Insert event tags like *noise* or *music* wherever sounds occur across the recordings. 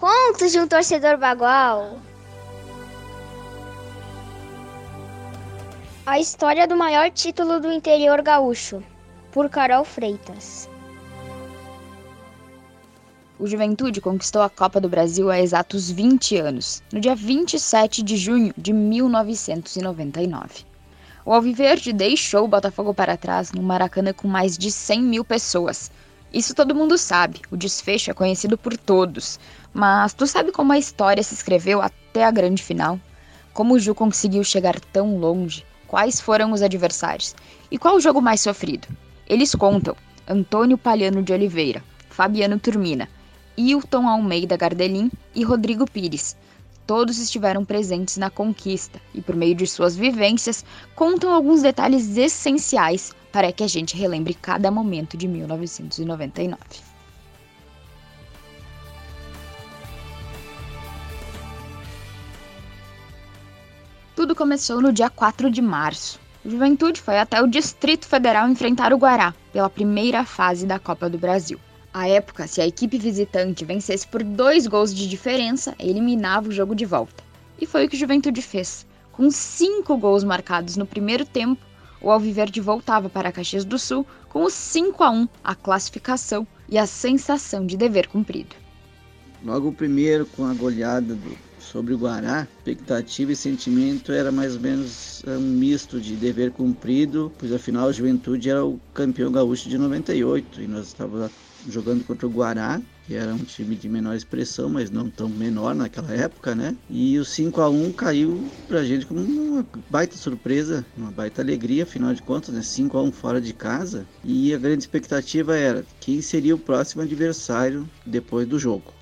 Contos de um torcedor bagual. A história do maior título do interior gaúcho, por Carol Freitas. O Juventude conquistou a Copa do Brasil há exatos 20 anos, no dia 27 de junho de 1999. O Alviverde deixou o Botafogo para trás no Maracanã com mais de 100 mil pessoas. Isso todo mundo sabe, o desfecho é conhecido por todos. Mas tu sabe como a história se escreveu até a grande final? Como o Ju conseguiu chegar tão longe? Quais foram os adversários? E qual o jogo mais sofrido? Eles contam Antônio Palhano de Oliveira, Fabiano Turmina, Hilton Almeida Gardelin e Rodrigo Pires. Todos estiveram presentes na conquista e, por meio de suas vivências, contam alguns detalhes essenciais para que a gente relembre cada momento de 1999. Tudo começou no dia 4 de março. Juventude foi até o Distrito Federal enfrentar o Guará pela primeira fase da Copa do Brasil. À época, se a equipe visitante vencesse por dois gols de diferença, eliminava o jogo de volta. E foi o que Juventude fez. Com cinco gols marcados no primeiro tempo, o Alviverde voltava para Caxias do Sul com o 5 a 1 a classificação e a sensação de dever cumprido. Logo o primeiro, com a goleada do, sobre o Guará, expectativa e sentimento era mais ou menos um misto de dever cumprido, pois afinal a Juventude era o campeão gaúcho de 98 e nós estávamos jogando contra o Guará, que era um time de menor expressão, mas não tão menor naquela época, né? E o 5 a 1 caiu pra gente como uma baita surpresa, uma baita alegria, afinal de contas, né? 5 a 1 fora de casa. E a grande expectativa era quem seria o próximo adversário depois do jogo.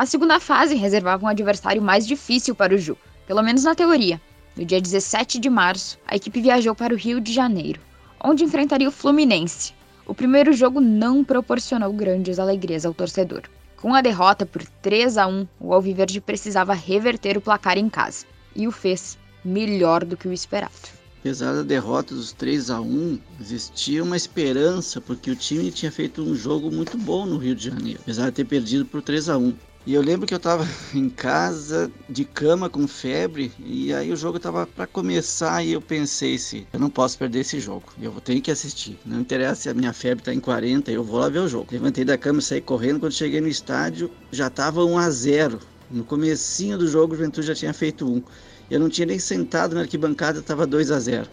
A segunda fase reservava um adversário mais difícil para o Ju, pelo menos na teoria. No dia 17 de março, a equipe viajou para o Rio de Janeiro, onde enfrentaria o Fluminense, o primeiro jogo não proporcionou grandes alegrias ao torcedor. Com a derrota por 3 a 1, o Alviverde precisava reverter o placar em casa, e o fez melhor do que o esperado. Apesar da derrota dos 3 a 1, existia uma esperança porque o time tinha feito um jogo muito bom no Rio de Janeiro, apesar de ter perdido por 3 a 1. E eu lembro que eu tava *laughs* em casa, de cama, com febre, e aí o jogo tava para começar e eu pensei se eu não posso perder esse jogo. Eu vou ter que assistir. Não interessa se a minha febre tá em 40, eu vou lá ver o jogo. Levantei da cama, saí correndo, quando cheguei no estádio, já tava 1 a 0. No comecinho do jogo, o Juventude já tinha feito um. Eu não tinha nem sentado na arquibancada, tava 2 a 0.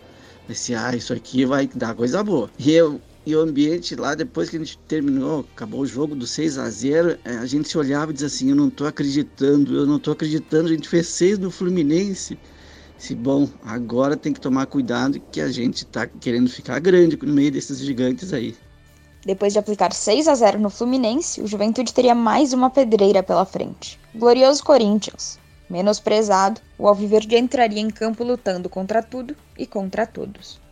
Pensei, ah, isso aqui vai dar coisa boa. E eu e o ambiente lá, depois que a gente terminou, acabou o jogo do 6 a 0 é, a gente se olhava e dizia assim: Eu não tô acreditando, eu não tô acreditando. A gente fez 6 no Fluminense. Se bom, agora tem que tomar cuidado que a gente tá querendo ficar grande no meio desses gigantes aí. Depois de aplicar 6 a 0 no Fluminense, o Juventude teria mais uma pedreira pela frente. Glorioso Corinthians. Menosprezado, o Alviverde entraria em campo lutando contra tudo e contra todos.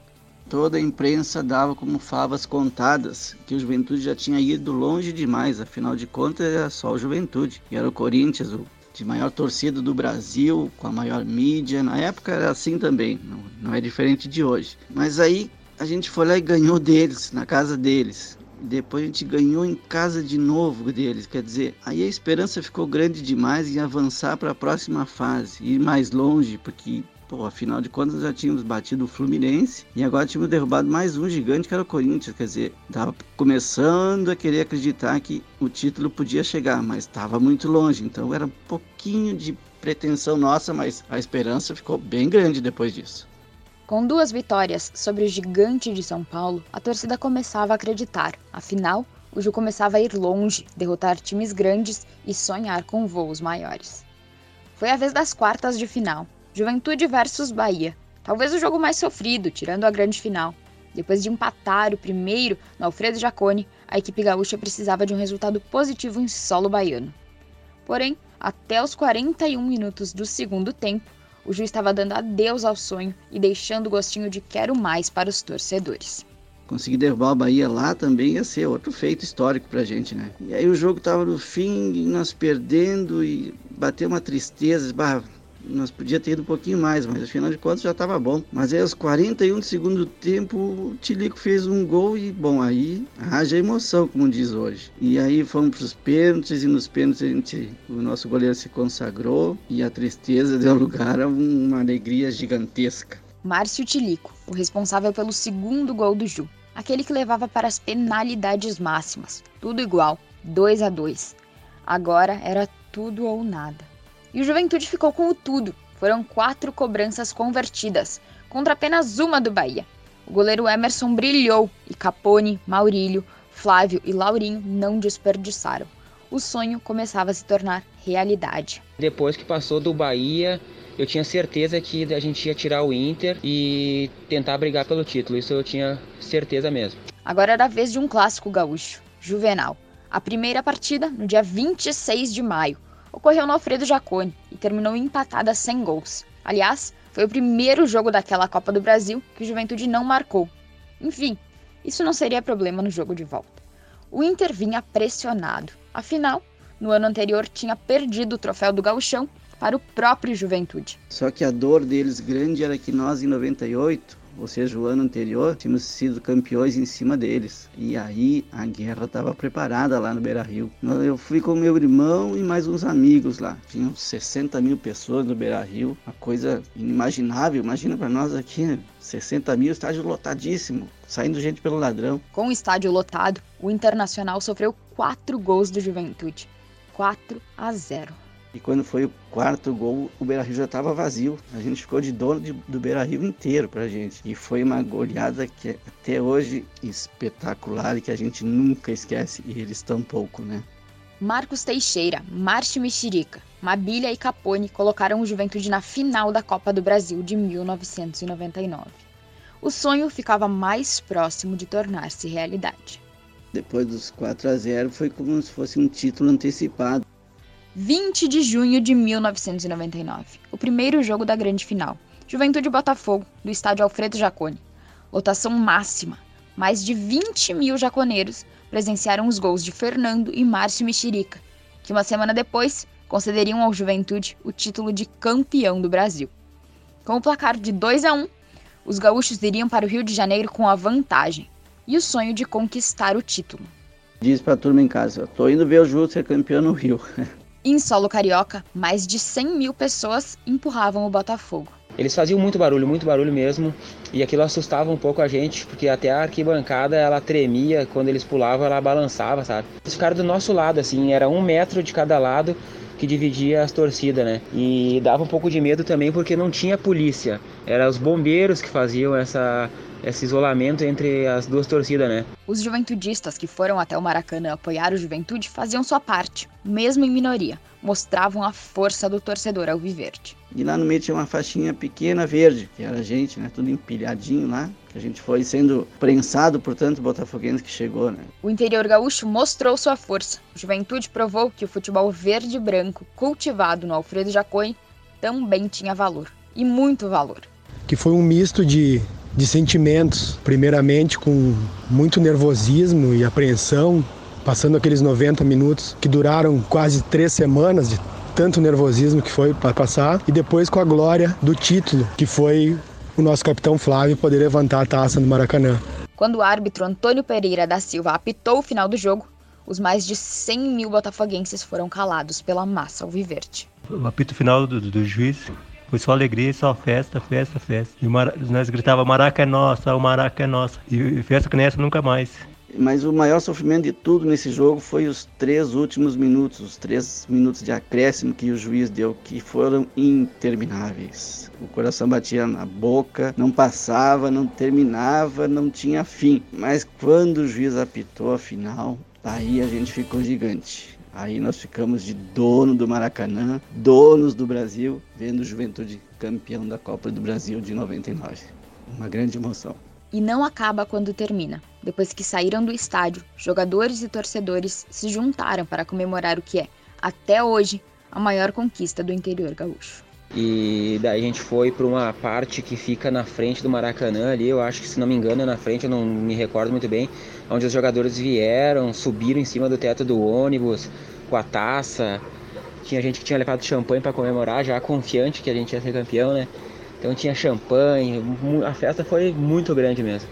Toda a imprensa dava como favas contadas que o Juventude já tinha ido longe demais, afinal de contas era só o Juventude. E era o Corinthians, o de maior torcida do Brasil, com a maior mídia. Na época era assim também, não, não é diferente de hoje. Mas aí a gente foi lá e ganhou deles, na casa deles. Depois a gente ganhou em casa de novo deles. Quer dizer, aí a esperança ficou grande demais em avançar para a próxima fase, ir mais longe, porque Pô, afinal de contas já tínhamos batido o Fluminense e agora tínhamos derrubado mais um gigante que era o Corinthians. Quer dizer, estava começando a querer acreditar que o título podia chegar, mas estava muito longe. Então era um pouquinho de pretensão nossa, mas a esperança ficou bem grande depois disso. Com duas vitórias sobre o gigante de São Paulo, a torcida começava a acreditar. Afinal, o Ju começava a ir longe, derrotar times grandes e sonhar com voos maiores. Foi a vez das quartas de final. Juventude versus Bahia. Talvez o jogo mais sofrido, tirando a grande final. Depois de empatar o primeiro no Alfredo Jaconi, a equipe gaúcha precisava de um resultado positivo em solo baiano. Porém, até os 41 minutos do segundo tempo, o juiz estava dando adeus ao sonho e deixando o gostinho de quero mais para os torcedores. Conseguir derrubar o Bahia lá também ia ser outro feito histórico pra gente, né? E aí o jogo tava no fim, nós perdendo e bateu uma tristeza, bah, nós podia ter ido um pouquinho mais, mas afinal de contas já estava bom. Mas aí aos 41 do segundo tempo, o Tilico fez um gol e, bom, aí haja emoção, como diz hoje. E aí fomos para os pênaltis e nos pênaltis a gente, o nosso goleiro se consagrou e a tristeza *laughs* deu lugar a uma alegria gigantesca. Márcio Tilico, o responsável pelo segundo gol do Ju, aquele que levava para as penalidades máximas, tudo igual, 2 a 2. Agora era tudo ou nada. E o Juventude ficou com o tudo. Foram quatro cobranças convertidas, contra apenas uma do Bahia. O goleiro Emerson brilhou e Capone, Maurílio, Flávio e Laurinho não desperdiçaram. O sonho começava a se tornar realidade. Depois que passou do Bahia, eu tinha certeza que a gente ia tirar o Inter e tentar brigar pelo título. Isso eu tinha certeza mesmo. Agora era a vez de um clássico gaúcho, Juvenal. A primeira partida, no dia 26 de maio, ocorreu no Alfredo Jaconi e terminou empatada sem gols. Aliás, foi o primeiro jogo daquela Copa do Brasil que o Juventude não marcou. Enfim, isso não seria problema no jogo de volta. O Inter vinha pressionado. Afinal, no ano anterior tinha perdido o troféu do Gauchão para o próprio Juventude. Só que a dor deles grande era que nós em 98 ou seja, o ano anterior, tínhamos sido campeões em cima deles. E aí a guerra estava preparada lá no Beira Rio. Eu fui com meu irmão e mais uns amigos lá. Tinham 60 mil pessoas no Beira Rio, uma coisa inimaginável. Imagina para nós aqui, 60 mil, estádio lotadíssimo, saindo gente pelo ladrão. Com o estádio lotado, o Internacional sofreu quatro gols do Juventude. 4 a 0. E quando foi o quarto gol, o Beira Rio já estava vazio. A gente ficou de dono de, do Beira Rio inteiro pra gente. E foi uma goleada que é até hoje espetacular e que a gente nunca esquece. E eles tampouco, né? Marcos Teixeira, Márcio Mexerica, Mabilha e Capone colocaram o Juventude na final da Copa do Brasil de 1999. O sonho ficava mais próximo de tornar-se realidade. Depois dos 4 a 0 foi como se fosse um título antecipado. 20 de junho de 1999, o primeiro jogo da grande final. Juventude Botafogo, do estádio Alfredo Jaconi. Lotação máxima. Mais de 20 mil jaconeiros presenciaram os gols de Fernando e Márcio Mexerica, que uma semana depois concederiam ao Juventude o título de campeão do Brasil. Com o placar de 2 a 1, os gaúchos iriam para o Rio de Janeiro com a vantagem e o sonho de conquistar o título. Diz pra turma em casa, tô indo ver o Ju ser campeão no Rio. *laughs* Em solo carioca, mais de 100 mil pessoas empurravam o Botafogo. Eles faziam muito barulho, muito barulho mesmo, e aquilo assustava um pouco a gente, porque até a arquibancada ela tremia, quando eles pulavam ela balançava, sabe? Eles ficaram do nosso lado, assim, era um metro de cada lado que dividia as torcidas, né? E dava um pouco de medo também porque não tinha polícia, eram os bombeiros que faziam essa esse isolamento entre as duas torcidas, né? Os juventudistas que foram até o Maracanã apoiar o Juventude faziam sua parte, mesmo em minoria, mostravam a força do torcedor alviverde. E lá no meio tinha uma faixinha pequena verde, que era a gente, né? Tudo empilhadinho lá, que a gente foi sendo prensado por tanto botafoguense que chegou, né? O interior gaúcho mostrou sua força. O Juventude provou que o futebol verde e branco, cultivado no Alfredo Jacoi, também tinha valor. E muito valor. Que foi um misto de de sentimentos, primeiramente com muito nervosismo e apreensão, passando aqueles 90 minutos que duraram quase três semanas de tanto nervosismo que foi para passar, e depois com a glória do título, que foi o nosso capitão Flávio poder levantar a taça no Maracanã. Quando o árbitro Antônio Pereira da Silva apitou o final do jogo, os mais de 100 mil botafoguenses foram calados pela massa alviverde. O apito final do, do juiz foi só alegria, só festa, festa, festa. E nós gritava Maraca é nossa, o Maraca é nossa. E festa que nessa nunca mais. Mas o maior sofrimento de tudo nesse jogo foi os três últimos minutos, os três minutos de acréscimo que o juiz deu, que foram intermináveis. O coração batia na boca, não passava, não terminava, não tinha fim. Mas quando o juiz apitou a final, aí a gente ficou gigante. Aí nós ficamos de dono do Maracanã, donos do Brasil, vendo o Juventude campeão da Copa do Brasil de 99. Uma grande emoção. E não acaba quando termina. Depois que saíram do estádio, jogadores e torcedores se juntaram para comemorar o que é, até hoje, a maior conquista do interior gaúcho. E daí a gente foi para uma parte que fica na frente do Maracanã ali, eu acho que se não me engano é na frente, eu não me recordo muito bem, onde os jogadores vieram, subiram em cima do teto do ônibus com a taça. Tinha gente que tinha levado champanhe para comemorar, já confiante que a gente ia ser campeão, né? Então tinha champanhe, a festa foi muito grande mesmo.